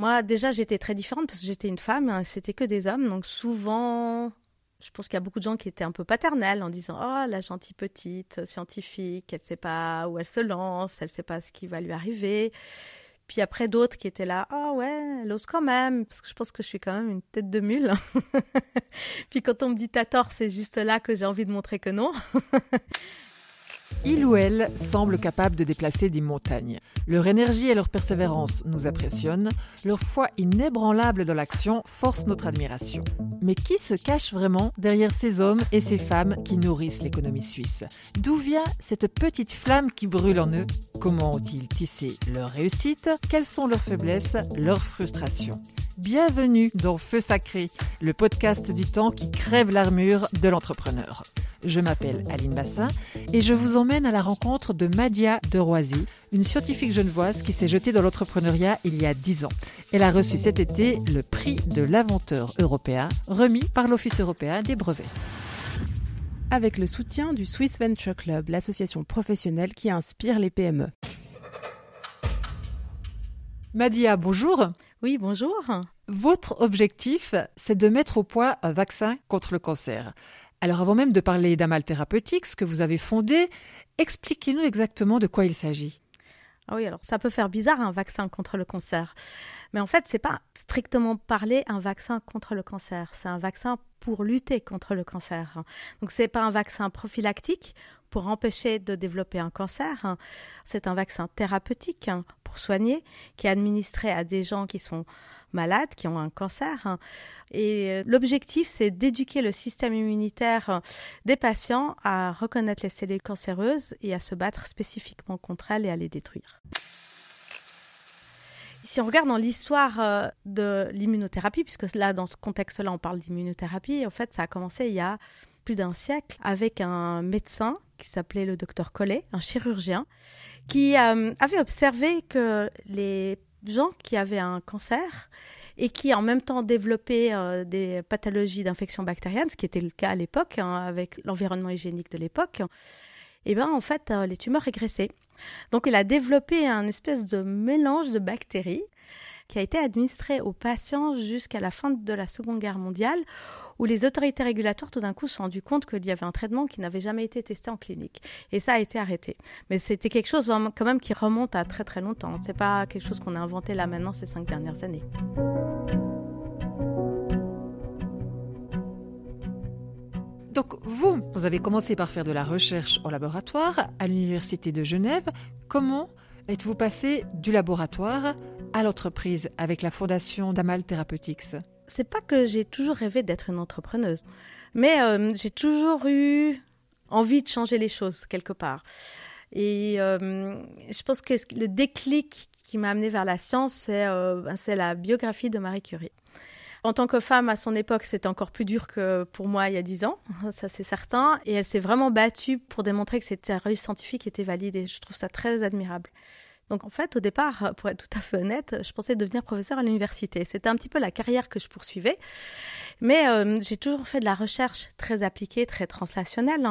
Moi, déjà, j'étais très différente parce que j'étais une femme, c'était que des hommes. Donc souvent, je pense qu'il y a beaucoup de gens qui étaient un peu paternels en disant Oh, la gentille petite scientifique, elle ne sait pas où elle se lance, elle ne sait pas ce qui va lui arriver. Puis après, d'autres qui étaient là Oh, ouais, elle ose quand même, parce que je pense que je suis quand même une tête de mule. Puis quand on me dit T'as tort, c'est juste là que j'ai envie de montrer que non. Il ou elle semble capable de déplacer des montagnes. Leur énergie et leur persévérance nous impressionnent, leur foi inébranlable dans l'action force notre admiration. Mais qui se cache vraiment derrière ces hommes et ces femmes qui nourrissent l'économie suisse? D'où vient cette petite flamme qui brûle en eux? Comment ont-ils tissé leur réussite? Quelles sont leurs faiblesses, leurs frustrations? Bienvenue dans Feu Sacré, le podcast du temps qui crève l'armure de l'entrepreneur. Je m'appelle Aline Bassin et je vous emmène à la rencontre de Madia de Roisy, une scientifique genevoise qui s'est jetée dans l'entrepreneuriat il y a 10 ans. Elle a reçu cet été le prix de l'inventeur européen remis par l'Office européen des brevets. Avec le soutien du Swiss Venture Club, l'association professionnelle qui inspire les PME. Madia, bonjour. Oui, bonjour. Votre objectif, c'est de mettre au point un vaccin contre le cancer. Alors avant même de parler d'Amal Therapeutics que vous avez fondé, expliquez-nous exactement de quoi il s'agit. Ah oui, alors ça peut faire bizarre un vaccin contre le cancer. Mais en fait, c'est pas strictement parler un vaccin contre le cancer, c'est un vaccin pour lutter contre le cancer. Donc c'est pas un vaccin prophylactique pour empêcher de développer un cancer, c'est un vaccin thérapeutique pour soigner qui est administré à des gens qui sont malades, qui ont un cancer. Et l'objectif, c'est d'éduquer le système immunitaire des patients à reconnaître les cellules cancéreuses et à se battre spécifiquement contre elles et à les détruire. Si on regarde dans l'histoire euh, de l'immunothérapie, puisque là, dans ce contexte-là, on parle d'immunothérapie, en fait, ça a commencé il y a plus d'un siècle avec un médecin qui s'appelait le docteur Collet, un chirurgien, qui euh, avait observé que les gens qui avaient un cancer et qui en même temps développaient euh, des pathologies d'infection bactérienne, ce qui était le cas à l'époque, hein, avec l'environnement hygiénique de l'époque, eh ben en fait, les tumeurs régressaient. Donc il a développé un espèce de mélange de bactéries qui a été administré aux patients jusqu'à la fin de la Seconde Guerre mondiale, où les autorités régulatoires tout d'un coup se sont rendues compte qu'il y avait un traitement qui n'avait jamais été testé en clinique. Et ça a été arrêté. Mais c'était quelque chose quand même qui remonte à très très longtemps. C'est pas quelque chose qu'on a inventé là maintenant ces cinq dernières années. Donc vous, vous avez commencé par faire de la recherche en laboratoire à l'Université de Genève. Comment êtes-vous passé du laboratoire à l'entreprise avec la fondation Damal Therapeutics? C'est pas que j'ai toujours rêvé d'être une entrepreneuse, mais euh, j'ai toujours eu envie de changer les choses quelque part. Et euh, je pense que le déclic qui m'a amené vers la science, euh, ben, c'est la biographie de Marie Curie. En tant que femme, à son époque, c'était encore plus dur que pour moi il y a dix ans, ça c'est certain. Et elle s'est vraiment battue pour démontrer que cette théorie scientifique était valide. Et je trouve ça très admirable. Donc en fait, au départ, pour être tout à fait honnête, je pensais devenir professeur à l'université. C'était un petit peu la carrière que je poursuivais. Mais euh, j'ai toujours fait de la recherche très appliquée, très translationnelle.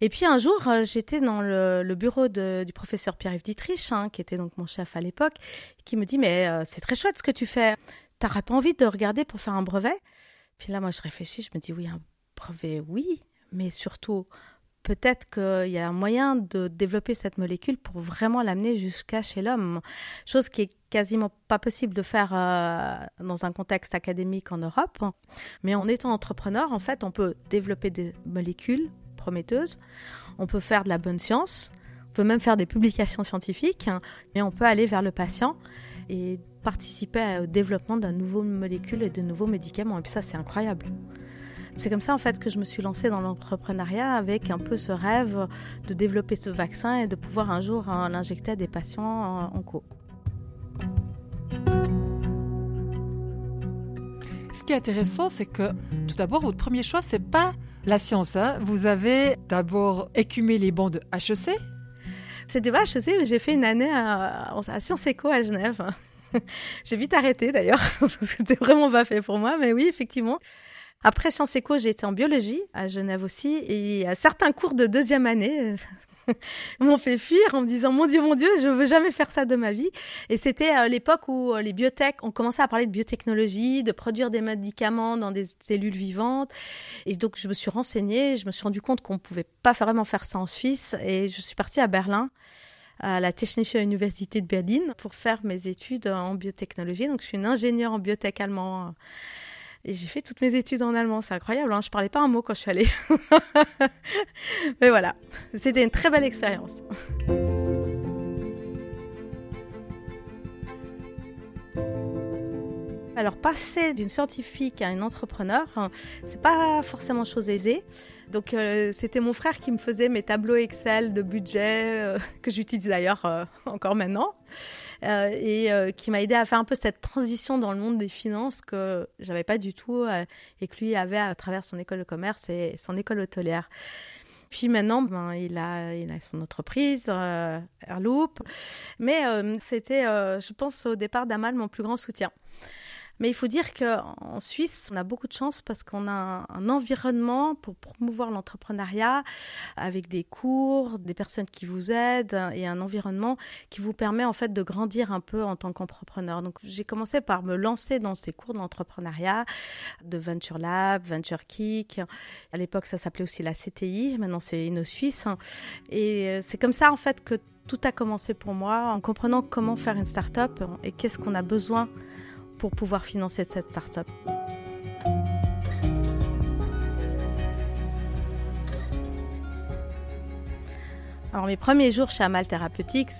Et puis un jour, euh, j'étais dans le, bureau du professeur Pierre-Yves Dietrich, hein, qui était donc mon chef à l'époque, qui me dit, mais euh, c'est très chouette ce que tu fais. T'aurais pas envie de regarder pour faire un brevet? Puis là, moi, je réfléchis, je me dis, oui, un brevet, oui, mais surtout peut-être qu'il y a un moyen de développer cette molécule pour vraiment l'amener jusqu'à chez l'homme. Chose qui est quasiment pas possible de faire euh, dans un contexte académique en Europe. Mais en étant entrepreneur, en fait, on peut développer des molécules prometteuses, on peut faire de la bonne science, on peut même faire des publications scientifiques, mais on peut aller vers le patient. Et participer au développement d'un nouveau molécule et de nouveaux médicaments. Et puis ça, c'est incroyable. C'est comme ça en fait que je me suis lancée dans l'entrepreneuriat avec un peu ce rêve de développer ce vaccin et de pouvoir un jour l'injecter à des patients en cours. Ce qui est intéressant, c'est que tout d'abord, votre premier choix, c'est pas la science. Hein. Vous avez d'abord écumé les bancs de HEC. C'était pas HEC, mais j'ai fait une année à, à Sciences Éco à Genève. j'ai vite arrêté d'ailleurs, parce que c'était vraiment pas fait pour moi, mais oui, effectivement. Après Sciences Éco, j'ai été en biologie à Genève aussi, et à certains cours de deuxième année, m'ont fait fuir en me disant mon Dieu, mon Dieu, je veux jamais faire ça de ma vie. Et c'était à l'époque où les biotech, on commençait à parler de biotechnologie, de produire des médicaments dans des cellules vivantes. Et donc je me suis renseignée, je me suis rendu compte qu'on pouvait pas vraiment faire ça en Suisse, et je suis partie à Berlin à la Technische Universität de Berlin pour faire mes études en biotechnologie. Donc, je suis une ingénieure en biotech allemand. Et j'ai fait toutes mes études en allemand. C'est incroyable. Hein je parlais pas un mot quand je suis allée. Mais voilà. C'était une très belle expérience. Alors, passer d'une scientifique à une entrepreneur, hein, c'est pas forcément chose aisée. Donc euh, c'était mon frère qui me faisait mes tableaux Excel de budget euh, que j'utilise d'ailleurs euh, encore maintenant et qui m'a aidé à faire un peu cette transition dans le monde des finances que j'avais pas du tout et que lui avait à travers son école de commerce et son école hôtelière. Puis maintenant, ben, il, a, il a son entreprise, Airloop. Mais c'était, je pense, au départ d'Amal, mon plus grand soutien. Mais il faut dire qu'en Suisse, on a beaucoup de chance parce qu'on a un, environnement pour promouvoir l'entrepreneuriat avec des cours, des personnes qui vous aident et un environnement qui vous permet en fait de grandir un peu en tant qu'entrepreneur. Donc j'ai commencé par me lancer dans ces cours d'entrepreneuriat, de Venture Lab, Venture Kick. À l'époque, ça s'appelait aussi la CTI. Maintenant, c'est InnoSuisse. Et euh, c'est comme ça en fait que tout a commencé pour moi en comprenant comment faire une start-up et qu'est-ce qu'on a besoin pour pouvoir financer cette start-up. Alors mes premiers jours chez Amal Therapeutics,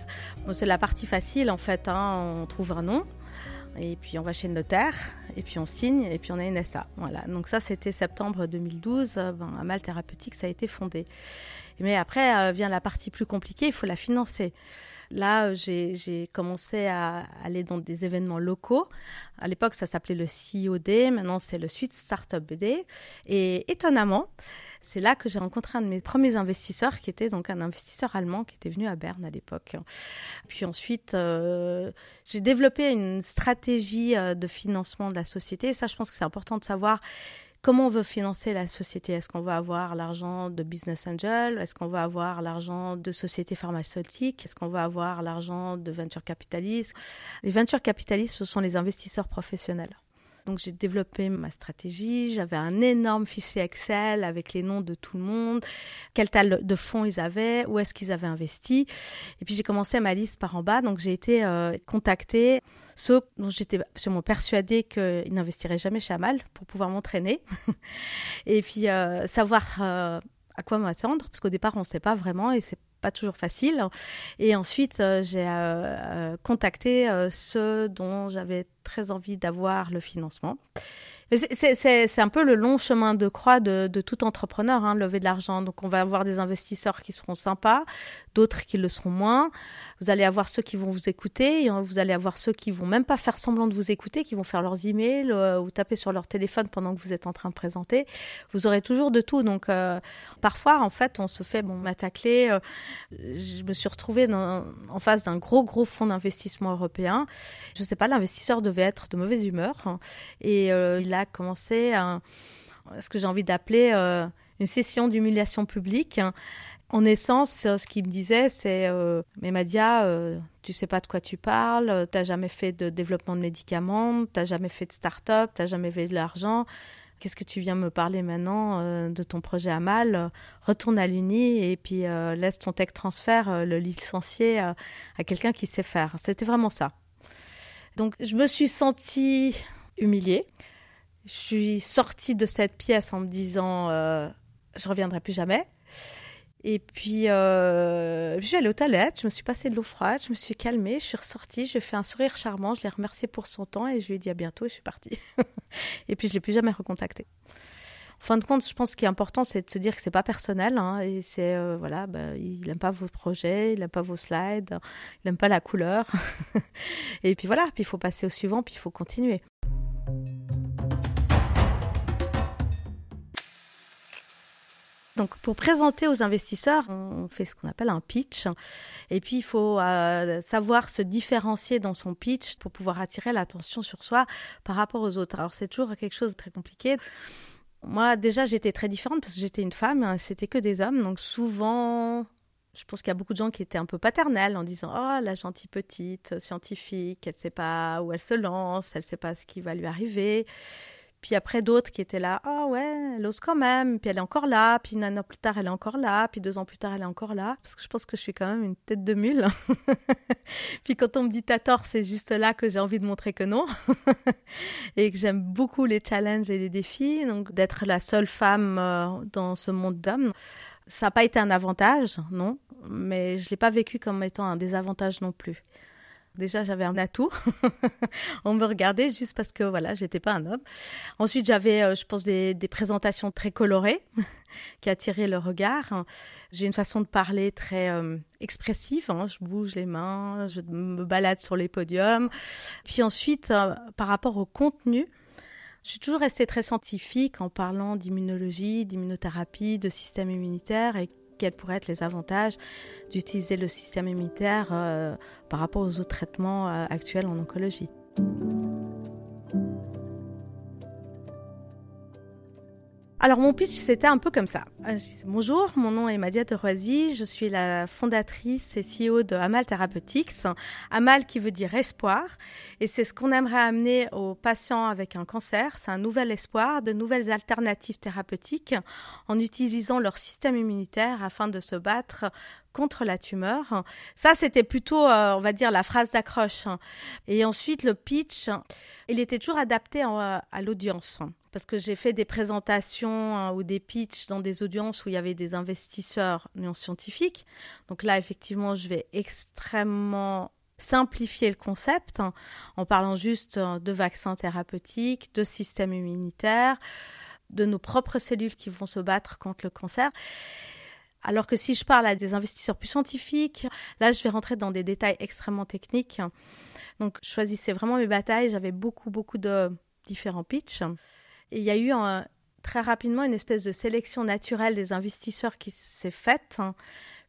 c'est la partie facile en fait. Hein. on trouve un nom et puis on va chez le notaire et puis on signe et puis on a une SA. Voilà. Donc ça c'était septembre 2012. Ben, Amal Therapeutics a été fondé. Mais après euh, vient la partie plus compliquée. Il faut la financer. Là, j'ai commencé à aller dans des événements locaux. À l'époque, ça s'appelait le CIOD, maintenant c'est le Suite Startup BD. Et étonnamment, c'est là que j'ai rencontré un de mes premiers investisseurs, qui était donc un investisseur allemand qui était venu à Berne à l'époque. Puis ensuite, euh, j'ai développé une stratégie euh, de financement de la société. Ça, je pense que c'est important de savoir comment on veut financer la société? Est-ce qu'on va avoir l'argent de business angel? Est-ce qu'on va avoir l'argent de sociétés pharmaceutiques Est-ce qu'on va avoir l'argent de venture capitalistes Les venture capitalistes, ce sont les investisseurs professionnels. Donc j'ai développé ma stratégie, j'avais un énorme fichier Excel avec les noms de tout le monde, quel tas de fonds ils avaient, où est-ce qu'ils avaient investi. Et puis j'ai commencé ma liste par en bas, donc j'ai été euh, contactée ceux dont j'étais absolument persuadée qu'ils n'investiraient jamais chez Amal pour pouvoir m'entraîner. et puis euh, savoir euh, à quoi m'attendre, parce qu'au départ on ne sait pas vraiment et c'est pas toujours facile. Et ensuite, euh, j'ai euh, euh, contacté ceux dont j'avais très envie d'avoir le financement. C'est un peu le long chemin de croix de, de tout entrepreneur, hein, lever de l'argent. Donc, on va avoir des investisseurs qui seront sympas, d'autres qui le seront moins. Vous allez avoir ceux qui vont vous écouter, et vous allez avoir ceux qui vont même pas faire semblant de vous écouter, qui vont faire leurs emails euh, ou taper sur leur téléphone pendant que vous êtes en train de présenter. Vous aurez toujours de tout. Donc, euh, parfois, en fait, on se fait bon m'attaquer. Euh, je me suis retrouvée en face d'un gros gros fonds d'investissement européen. Je sais pas, l'investisseur devait être de mauvaise humeur hein, et il a commencé ce que j'ai envie d'appeler une session d'humiliation publique. En essence, ce qu'il me disait, c'est euh, Mais Madia, euh, tu sais pas de quoi tu parles, tu n'as jamais fait de développement de médicaments, tu n'as jamais fait de start-up, tu n'as jamais fait de l'argent. Qu'est-ce que tu viens me parler maintenant euh, de ton projet à mal Retourne à l'Uni et puis laisse ton tech transfert le licencier à quelqu'un qui sait faire. C'était vraiment ça. Donc je me suis sentie humiliée. Je suis sortie de cette pièce en me disant je reviendrai plus jamais. Et puis, euh, je suis aux toilettes, je me suis passé de l'eau froide, je me suis calmée, je suis ressortie, je fait un sourire charmant, je l'ai remercié pour son temps et je lui ai dit à bientôt et je suis partie. et puis, je ne l'ai plus jamais recontacté. En fin de compte, je pense qu'il est important, c'est de se dire que c'est pas personnel. Hein, et c'est, euh, voilà, bah, il n'aime pas vos projets, il n'aime pas vos slides, il n'aime pas la couleur. et puis voilà, puis il faut passer au suivant, puis il faut continuer. Donc, pour présenter aux investisseurs, on fait ce qu'on appelle un pitch. Et puis, il faut euh, savoir se différencier dans son pitch pour pouvoir attirer l'attention sur soi par rapport aux autres. Alors, c'est toujours quelque chose de très compliqué. Moi, déjà, j'étais très différente parce que j'étais une femme, hein, c'était que des hommes. Donc, souvent, Je pense qu'il y a beaucoup de gens qui étaient un peu paternels en disant Oh, la gentille petite scientifique, elle ne sait pas où elle se lance, elle ne sait pas ce qui va lui arriver. Puis après, d'autres qui étaient là, ah ouais, elle ose quand même, puis elle est encore là, puis un an plus tard, elle est encore là, puis deux ans plus tard, elle est encore là, parce que je pense que je suis quand même une tête de mule. puis quand on me dit t'as tort, c'est juste là que j'ai envie de montrer que non, et que j'aime beaucoup les challenges et les défis, donc d'être la seule femme euh, dans ce monde d'hommes. Ça n'a pas été un avantage, non, mais je ne l'ai pas vécu comme étant un désavantage non plus. Déjà, j'avais un atout. on me regardait juste parce que voilà, j'étais pas un homme. Ensuite, j'avais, euh, je pense, des, présentations très colorées qui attiraient le regard. J'ai une façon de parler très euh, expressive. Hein. Je bouge les mains, je me balade sur les podiums. Puis ensuite, euh, par rapport au contenu, je suis toujours restée très scientifique en parlant d'immunologie, d'immunothérapie, de système immunitaire et quels pourraient être les avantages d'utiliser le système immunitaire euh, par rapport aux autres traitements euh, actuels en oncologie. Alors mon pitch c'était un peu comme ça. Euh, Bonjour, mon nom est Madia Roisy, je suis la fondatrice et CEO de Amal Therapeutics. Amal qui veut dire espoir et c'est ce qu'on aimerait amener aux patients avec un cancer, c'est un nouvel espoir, de nouvelles alternatives thérapeutiques en utilisant leur système immunitaire afin de se battre contre la tumeur. Ça, c'était plutôt, euh, on va dire, la phrase d'accroche. Et ensuite, le pitch, il était toujours adapté à l'audience parce que j'ai fait des présentations hein, ou des pitchs dans des audiences où il y avait des investisseurs non scientifiques. Donc là, effectivement, je vais extrêmement simplifier le concept en parlant juste euh, de vaccins thérapeutiques, de système immunitaire, de nos propres cellules qui vont se battre contre le cancer. Alors que si je parle à des investisseurs plus scientifiques, là, je vais rentrer dans des détails extrêmement techniques. Donc, je vraiment mes batailles. J'avais beaucoup, beaucoup de différents pitchs. Et il y a eu très rapidement une espèce de sélection naturelle des investisseurs qui s'est faite, hein,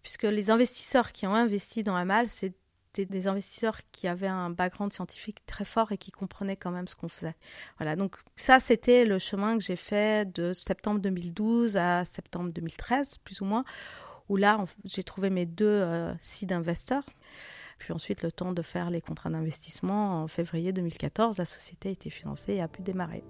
puisque les investisseurs qui ont investi dans Amal, des investisseurs qui avaient un background scientifique très fort et qui comprenaient quand même ce qu'on faisait. Voilà, donc ça, c'était le chemin que j'ai fait de septembre 2012 à septembre 2013, plus ou moins, où là, j'ai trouvé mes deux euh, seed investors. Puis ensuite, le temps de faire les contrats d'investissement en février 2014, la société a été financée et a pu démarrer.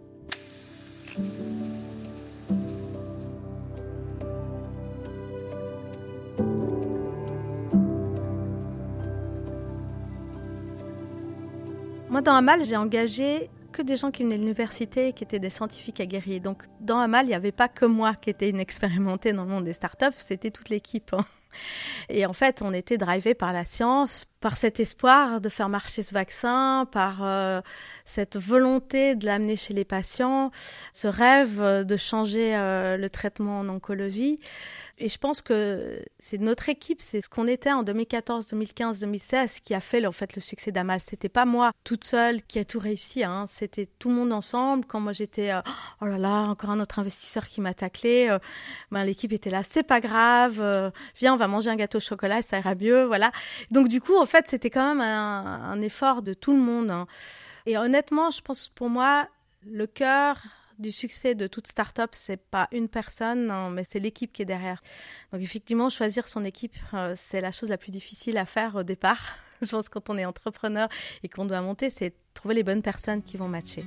Dans Amal, j'ai engagé que des gens qui venaient de l'université, qui étaient des scientifiques aguerris. Donc, dans Amal, il n'y avait pas que moi qui étais inexpérimentée dans le monde des startups, c'était toute l'équipe. Hein. Et en fait, on était drivé par la science, par cet espoir de faire marcher ce vaccin, par euh, cette volonté de l'amener chez les patients, ce rêve de changer euh, le traitement en oncologie. Et je pense que c'est notre équipe, c'est ce qu'on était en 2014, 2015, 2016 qui a fait en fait le succès d'Amal. C'était pas moi toute seule qui a tout réussi, hein. c'était tout le monde ensemble. Quand moi j'étais, euh, oh là là, encore un autre investisseur qui m'a taclé, euh, ben, l'équipe était là, c'est pas grave, euh, viens on va manger un gâteau au chocolat, ça ira mieux, voilà. Donc du coup fait c'était quand même un, effort de tout le monde. Hein. Et honnêtement, je pense pour moi le cœur du succès de toute start-up, c'est pas une personne, mais c'est l'équipe qui est derrière. Donc effectivement, choisir son équipe, euh, c'est la chose la plus difficile à faire au départ. Je pense quand on est entrepreneur et qu'on doit monter, c'est trouver les bonnes personnes qui vont matcher.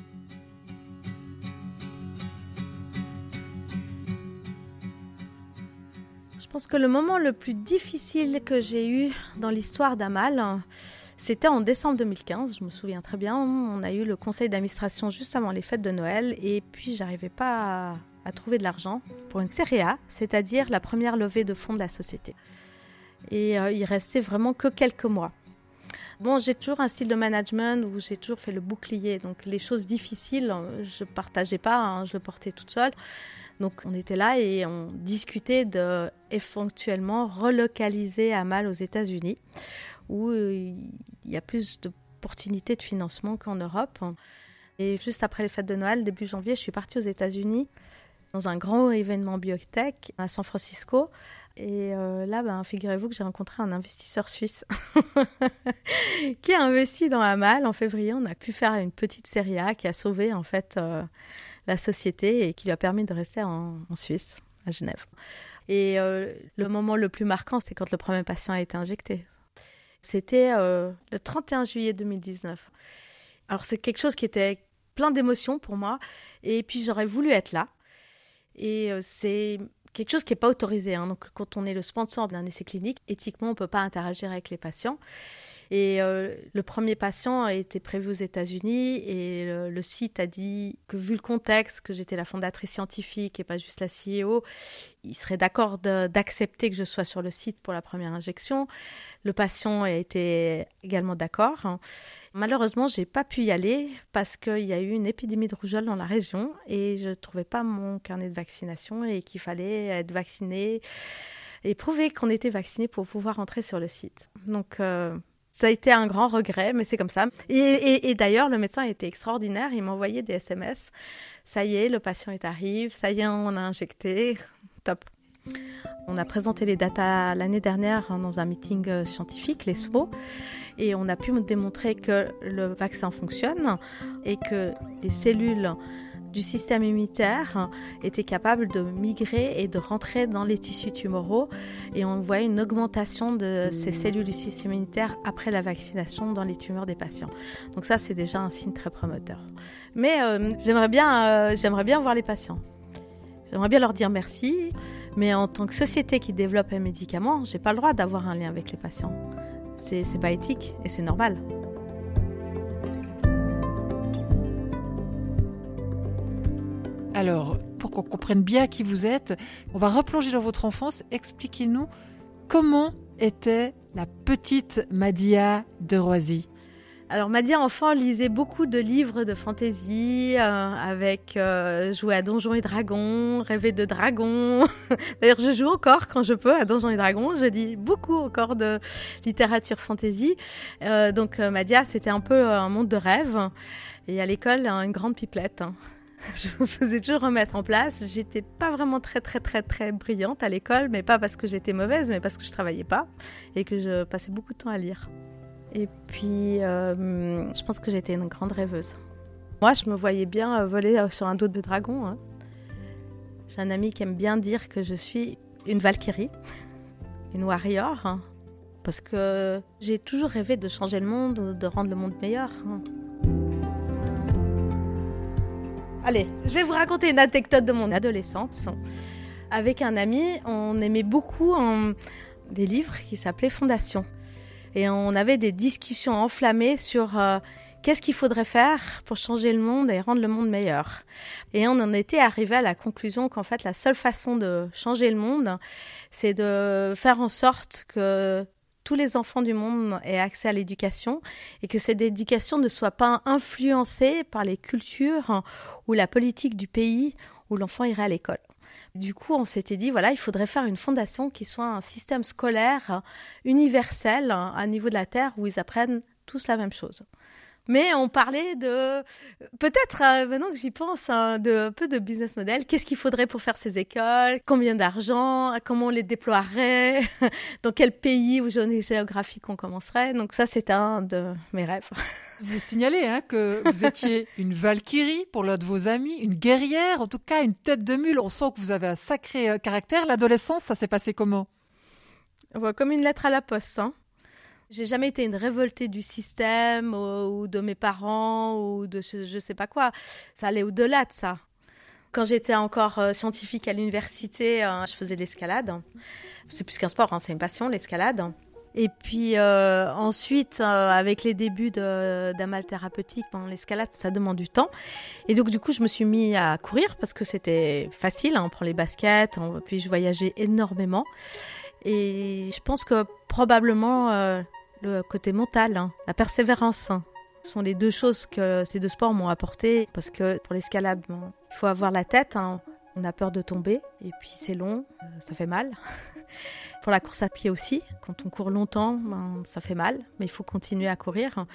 Je pense que le moment le plus difficile que j'ai eu dans l'histoire d'Amal, c'était en décembre 2015, je me souviens très bien. On a eu le conseil d'administration juste avant les fêtes de Noël et puis j'arrivais pas à, trouver de l'argent pour une série A, c'est-à-dire la première levée de fonds de la société. Et euh, il restait vraiment que quelques mois. Bon, j'ai toujours un style de management où j'ai toujours fait le bouclier. Donc les choses difficiles, je partageais pas, hein, je le portais toute seule. Donc on était là et on discutait de éventuellement relocaliser Amal aux États-Unis où euh, il y a plus d'opportunités de financement qu'en Europe. Et juste après les fêtes de Noël, début janvier, je suis partie aux États-Unis dans un grand événement biotech à San Francisco. Et euh, là, ben, figurez-vous que j'ai rencontré un investisseur suisse qui a investi dans Amal en février. On a pu faire une petite série A qui a sauvé en fait euh, la société et qui lui a permis de rester en, Suisse, à Genève. Et euh, le moment le plus marquant, c'est quand le premier patient a été injecté. C'était euh, le 31 juillet 2019. Alors c'est quelque chose qui était plein d'émotions pour moi. Et puis j'aurais voulu être là. Et euh, c'est quelque chose qui n'est pas autorisé. Hein. Donc quand on est le sponsor d'un essai clinique, éthiquement, on ne peut pas interagir avec les patients. Et euh, le premier patient a été prévu aux États-Unis et le, site a dit que vu le contexte, que j'étais la fondatrice scientifique et pas juste la CEO, il serait d'accord d'accepter que je sois sur le site pour la première injection. Le patient a été également d'accord. Malheureusement, j'ai pas pu y aller parce qu'il y a eu une épidémie de rougeole dans la région et je trouvais pas mon carnet de vaccination et qu'il fallait être vacciné et prouver qu'on était vacciné pour pouvoir entrer sur le site. Donc euh, ça a été un grand regret, mais c'est comme ça. Et, d'ailleurs, le médecin a été extraordinaire. Il m'a envoyé des SMS. Ça y est, le patient est arrivé. Ça y est, on a injecté. Top. On a présenté les datas l'année dernière dans un meeting euh, scientifique, l'ESMO, et on a pu démontrer que le vaccin fonctionne et que les cellules du système immunitaire était capable de migrer et de rentrer dans les tissus tumoraux et on voit une augmentation de ces cellules du système immunitaire après la vaccination dans les tumeurs des patients. Donc ça c'est déjà un signe très promoteur. Mais euh, j'aimerais bien euh, j'aimerais bien voir les patients. J'aimerais bien leur dire merci, mais en tant que société qui développe un médicament, j'ai pas le droit d'avoir un lien avec les patients. C'est pas éthique et c'est normal. Alors, pour qu'on comprenne bien qui vous êtes, on va replonger dans votre enfance. Expliquez-nous comment était la petite Madia de Roisy. Alors Madia enfant lisait beaucoup de livres de fantaisie euh, avec euh, jouer à Donjons et Dragons, rêver de dragons. D'ailleurs, je joue encore quand je peux à Donjons et Dragons. Je lis beaucoup encore de littérature fantaisie. Euh, donc Madia, c'était un peu un monde de rêve. Et à l'école, une grande pipelette. je me faisais toujours remettre en place. J'étais pas vraiment très très très très brillante à l'école, mais pas parce que j'étais mauvaise, mais parce que je travaillais pas et que je passais beaucoup de temps à lire. Et puis, euh, je pense que j'étais une grande rêveuse. Moi, je me voyais bien euh, voler euh, sur un dos de dragon. Hein. J'ai un ami qui aime bien dire que je suis une Valkyrie, une warrior, hein, parce que j'ai toujours rêvé de changer le monde, de rendre le monde meilleur. Hein. Allez, je vais vous raconter une anecdote de mon adolescence. Avec un ami, on aimait beaucoup des livres qui s'appelaient Fondation. Et on avait des discussions enflammées sur euh, qu'est-ce qu'il faudrait faire pour changer le monde et rendre le monde meilleur. Et on en était arrivé à la conclusion qu'en fait, la seule façon de changer le monde, c'est de faire en sorte que tous les enfants du monde aient accès à l'éducation et que cette éducation ne soit pas influencée par les cultures ou la politique du pays où l'enfant irait à l'école. Du coup, on s'était dit, voilà, il faudrait faire une fondation qui soit un système scolaire universel à niveau de la Terre où ils apprennent tous la même chose. Mais on parlait de, peut-être euh, maintenant que j'y pense, hein, de un peu de business model. Qu'est-ce qu'il faudrait pour faire ces écoles Combien d'argent Comment on les déploierait Dans quel pays ou zone géographique on commencerait Donc ça, c'est un de mes rêves. Vous signalez hein, que vous étiez une Valkyrie pour l'un de vos amis, une guerrière, en tout cas une tête de mule. On sent que vous avez un sacré euh, caractère. L'adolescence, ça s'est passé comment? Comme une lettre à la poste. Hein. J'ai jamais été une révoltée du système ou, de mes parents ou de je, sais pas quoi. Ça allait au-delà de ça. Quand j'étais encore euh, scientifique à l'université, euh, je faisais de l'escalade. C'est plus qu'un sport, hein, c'est une passion, l'escalade. Et puis euh, ensuite, avec les débuts d'un mal thérapeutique, l'escalade, ça demande du temps. Et donc du coup, je me suis mis à courir parce que c'était facile. Hein, on prend les baskets, puis je voyageais énormément. Et je pense que probablement le côté mental, hein, la persévérance. Hein. Ce sont les deux choses que ces deux sports m'ont apporté parce que pour l'escalade, il faut avoir la tête, hein. on a peur de tomber et puis c'est long, euh, ça fait mal. pour la course à pied aussi, quand on court longtemps, ben, ça fait mal, mais il faut continuer à courir.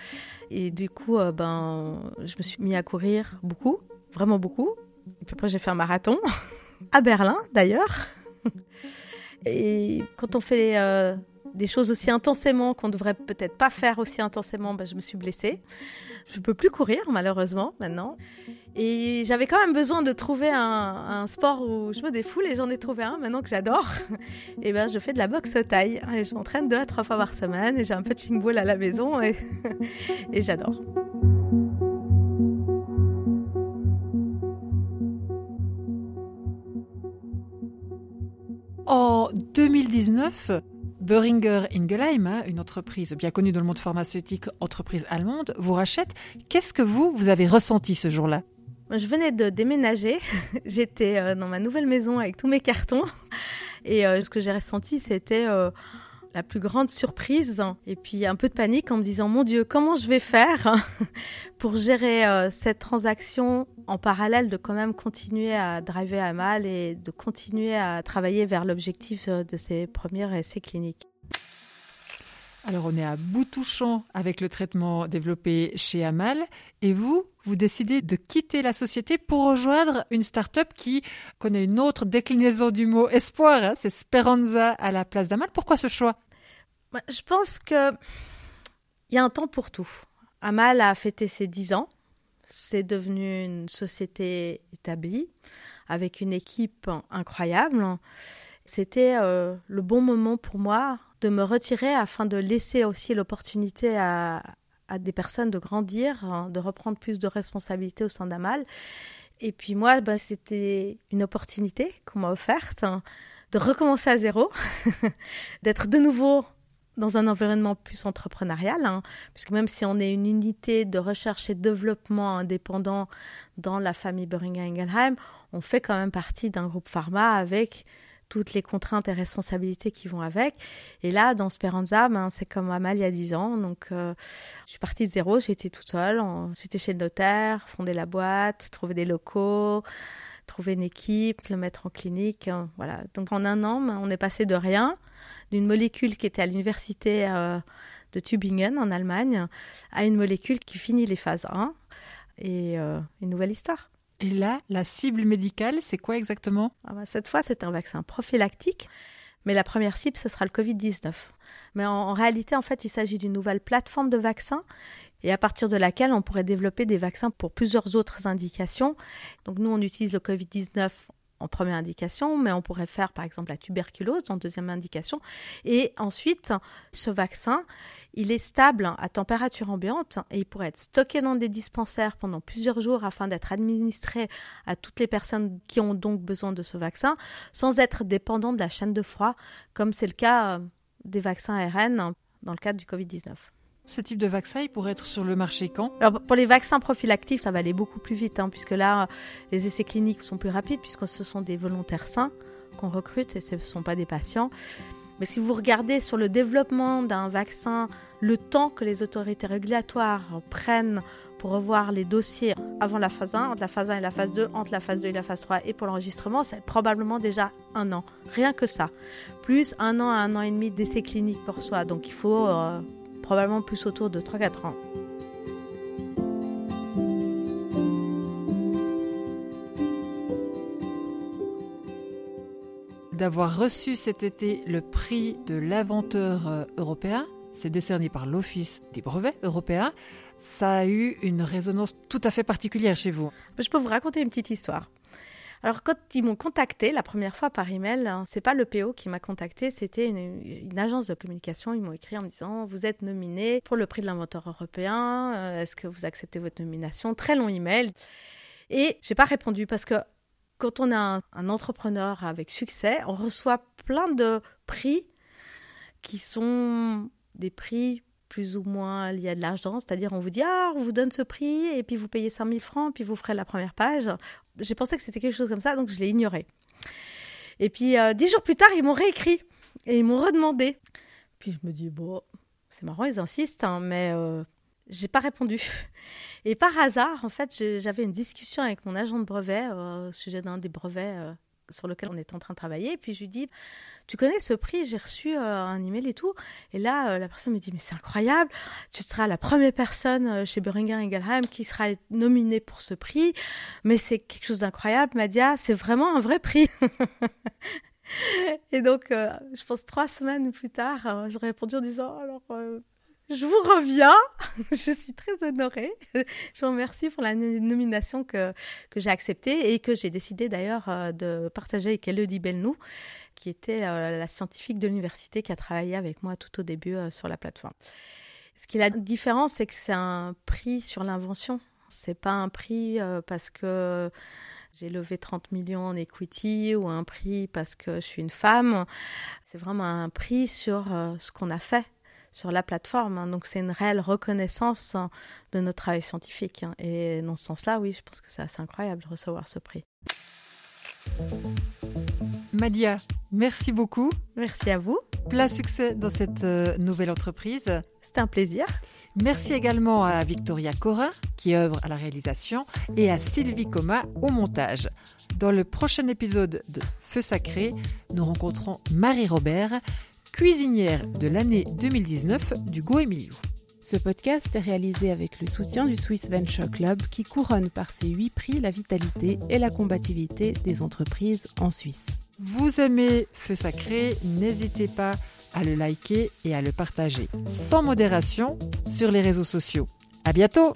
Et du coup, euh, ben, je me suis mis à courir beaucoup, vraiment beaucoup. Et puis après, j'ai fait un marathon à Berlin d'ailleurs. Et quand on fait euh, des choses aussi intensément qu'on devrait peut-être pas faire aussi intensément, ben, je me suis blessée. Je peux plus courir malheureusement maintenant. Et j'avais quand même besoin de trouver un, sport où je me défoule et j'en ai trouvé un maintenant que j'adore. Et ben je fais de la boxe taille et je m'entraîne deux à trois fois par semaine et j'ai un punching ball à la maison et, et j'adore. En 2019, Boehringer Ingelheim, une entreprise bien connue dans le monde pharmaceutique, entreprise allemande, vous rachète. Qu'est-ce que vous, vous avez ressenti ce jour-là? Je venais de déménager. J'étais euh, dans ma nouvelle maison avec tous mes cartons. Et euh, ce que j'ai ressenti, c'était euh, la plus grande surprise et puis un peu de panique en me disant mon Dieu, comment je vais faire pour gérer euh, cette transaction en parallèle de quand même continuer à driver à mal et de continuer à travailler vers l'objectif euh, de ces premiers essais cliniques? Alors on est à bout touchant avec le traitement développé chez Amal et vous, vous décidez de quitter la société pour rejoindre une start-up qui connaît une autre déclinaison du mot espoir, hein, c'est Speranza à la place d'Amal. Pourquoi ce choix? Bah, Je pense que il y a un temps pour tout. Amal a fêté ses 10 ans. C'est devenu une société établie avec une équipe incroyable. C'était euh, le bon moment pour moi de me retirer afin de laisser aussi l'opportunité à, des personnes de grandir, hein, de reprendre plus de responsabilités au sein d'Amal. Et puis moi, ben, c'était une opportunité qu'on m'a offerte hein, de recommencer à zéro, d'être de nouveau dans un environnement plus entrepreneurial, hein, puisque même si on est une unité de recherche et développement indépendant dans la famille Boehringer Ingelheim, on fait quand même partie d'un groupe pharma avec toutes les contraintes et responsabilités qui vont avec. Et là, dans Speranza, ben, c'est comme Amal il y a 10 ans. Donc, euh, je suis partie de zéro, j'étais toute seule. J'étais chez le notaire, fonder la boîte, trouver des locaux, trouver une équipe, le mettre en clinique. Hein, voilà. Donc, en un an, ben, on est passé de rien, d'une molécule qui était à l'université euh, de Tübingen en Allemagne, à une molécule qui finit les phases 1 et euh, une nouvelle histoire. Et là, la cible médicale, c'est quoi exactement? Ah bah, Cette fois, c'est un vaccin prophylactique, mais la première cible, ce sera le Covid-19. Mais en, réalité, en fait, il s'agit d'une nouvelle plateforme de vaccins et à partir de laquelle on pourrait développer des vaccins pour plusieurs autres indications. Donc nous, on utilise le Covid-19 en première indication, mais on pourrait faire par exemple la tuberculose en deuxième indication. Et ensuite, ce vaccin, il est stable à température ambiante et il pourrait être stocké dans des dispensaires pendant plusieurs jours afin d'être administré à toutes les personnes qui ont donc besoin de ce vaccin sans être dépendant de la chaîne de froid comme c'est le cas euh, des vaccins ARN dans le cadre du Covid-19. Ce type de vaccin, il pourrait être sur le marché quand? Alors, Pour les vaccins prophylactifs, ça va aller beaucoup plus vite, hein, puisque là, les essais cliniques sont plus rapides, puisque ce sont des volontaires sains qu'on recrute et ce ne sont pas des patients. Mais si vous regardez sur le développement d'un vaccin, le temps que les autorités régulatoires prennent pour revoir les dossiers avant la phase 1, entre la phase 1 et la phase 2, entre la phase 2 et la phase 3 et pour l'enregistrement, c'est probablement déjà un an. Rien que ça. Plus un an à un an et demi d'essais cliniques pour soi. Donc il faut euh, probablement plus autour de 3-4 ans. D'avoir reçu cet été le prix de l'inventeur euh, européen. C'est décerné par l'Office des brevets européens. Ça a eu une résonance tout à fait particulière chez vous. Je peux vous raconter une petite histoire. Alors quand ils m'ont contacté la première fois par email, hein, c'est pas le PO qui m'a contacté, c'était une, agence de communication. Ils m'ont écrit en me disant vous êtes nominé pour le prix de l'inventeur européen. Euh, est-ce que vous acceptez votre nomination? Très long email. Et j'ai pas répondu parce que quand on a un, entrepreneur avec succès, on reçoit plein de prix qui sont des prix plus ou moins liés à de l'argent, c'est-à-dire on vous dit ah on vous donne ce prix et puis vous payez 5000 francs puis vous ferez la première page. J'ai pensé que c'était quelque chose comme ça donc je l'ai ignoré. Et puis euh, dix jours plus tard ils m'ont réécrit et ils m'ont redemandé. Puis je me dis bon c'est marrant ils insistent hein, mais euh, j'ai pas répondu. Et par hasard, en fait, j'avais une discussion avec mon agent de brevet euh, au sujet d'un des brevets euh, sur lequel on est en train de travailler. Et puis je lui dis, tu connais ce prix? J'ai reçu euh, un email et tout. Et là, la personne me dit, mais c'est incroyable. Tu seras la première personne chez Boehringer Ingelheim qui sera nominée pour ce prix. Mais c'est quelque chose d'incroyable, Madia. C'est vraiment un vrai prix. Et donc, euh, je pense trois semaines plus tard, euh, j'aurais répondu en disant alors. Euh, je vous reviens. je suis très honorée. Je vous remercie pour la nomination que, que j'ai acceptée et que j'ai décidé d'ailleurs de partager avec Elodie Belnou, qui était la scientifique de l'université qui a travaillé avec moi tout au début sur la plateforme. Ce qui est la différence, c'est que c'est un prix sur l'invention. C'est pas un prix parce que j'ai levé 30 millions en equity ou un prix parce que je suis une femme. C'est vraiment un prix sur euh, ce qu'on a fait sur la plateforme. Hein. Donc c'est une réelle reconnaissance hein, de notre travail scientifique. Hein. Et dans ce sens-là, oui, je pense que c'est assez incroyable de recevoir ce prix. Madia, merci beaucoup. Merci à vous. Plein succès dans cette euh, nouvelle entreprise. C'était un plaisir. Merci également à Victoria Corin qui œuvre à la réalisation et à Sylvie Coma au montage. Dans le prochain épisode de Feu Sacré, nous rencontrons Marie Robert, cuisinière de l'année 2019 du Goemilio. Ce podcast est réalisé avec le soutien du Swiss Venture Club qui couronne par ses huit prix la vitalité et la combativité des entreprises en Suisse. Vous aimez Feu Sacré, n'hésitez pas à le liker et à le partager sans modération sur les réseaux sociaux. À bientôt!